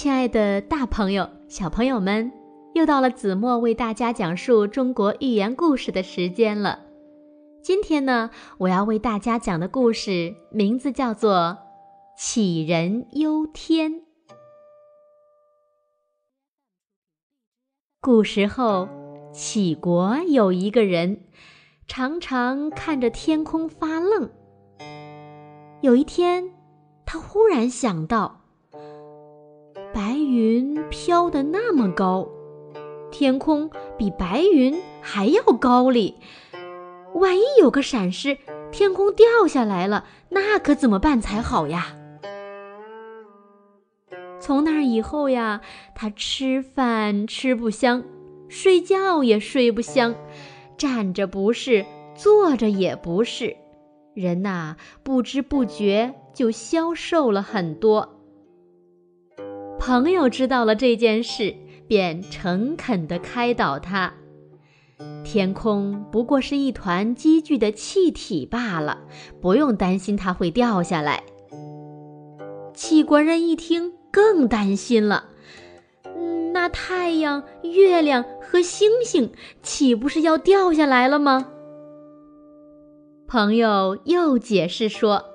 亲爱的，大朋友、小朋友们，又到了子墨为大家讲述中国寓言故事的时间了。今天呢，我要为大家讲的故事名字叫做《杞人忧天》。古时候，杞国有一个人，常常看着天空发愣。有一天，他忽然想到，云飘得那么高，天空比白云还要高哩。万一有个闪失，天空掉下来了，那可怎么办才好呀？从那以后呀，他吃饭吃不香，睡觉也睡不香，站着不是，坐着也不是，人呐，不知不觉就消瘦了很多。朋友知道了这件事，便诚恳地开导他。天空不过是一团积聚的气体罢了，不用担心它会掉下来。杞国人一听更担心了，那太阳、月亮和星星岂不是要掉下来了吗？朋友又解释说，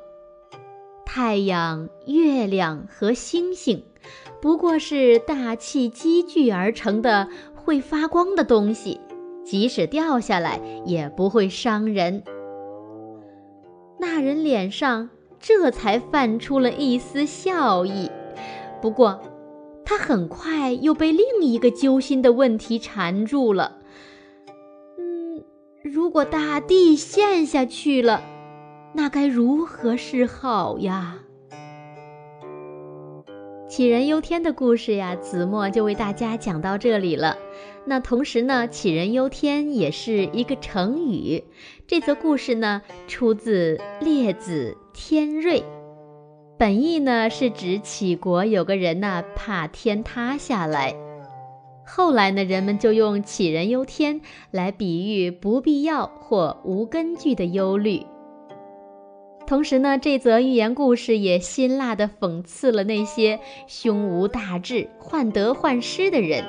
太阳、月亮和星星不过是大气积聚而成的会发光的东西。即使掉下来也不会伤人。那人脸上这才泛出了一丝笑意，不过，他很快又被另一个揪心的问题缠住了。嗯，如果大地陷下去了，那该如何是好呀？杞人忧天的故事呀，子墨就为大家讲到这里了。那同时呢，杞人忧天也是一个成语。这则故事呢，出自《列子·天瑞》，本意呢是指杞国有个人呐，怕天塌下来。后来呢，人们就用杞人忧天来比喻不必要或无根据的忧虑。同时呢，这则寓言故事也辛辣地讽刺了那些胸无大志、患得患失的人，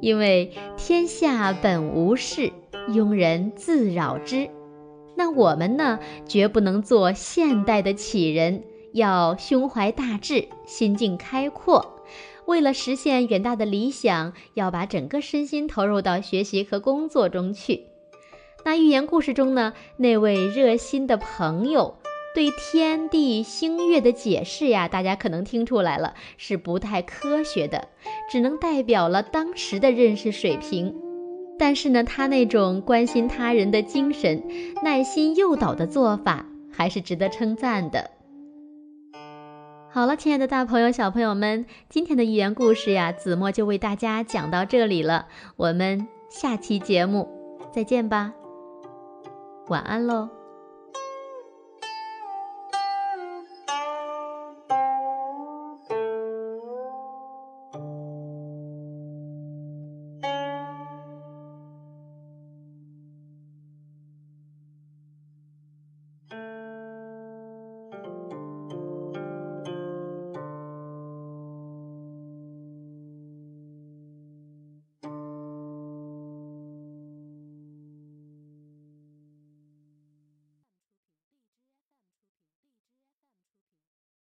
因为天下本无事，庸人自扰之。那我们呢，绝不能做现代的杞人，要胸怀大志，心境开阔。为了实现远大的理想，要把整个身心投入到学习和工作中去。那寓言故事中呢，那位热心的朋友对天地星月的解释呀，大家可能听出来了，是不太科学的，只能代表了当时的认识水平。但是呢，他那种关心他人的精神、耐心诱导的做法，还是值得称赞的。好了，亲爱的大朋友、小朋友们，今天的寓言故事呀，子墨就为大家讲到这里了。我们下期节目再见吧。晚安喽。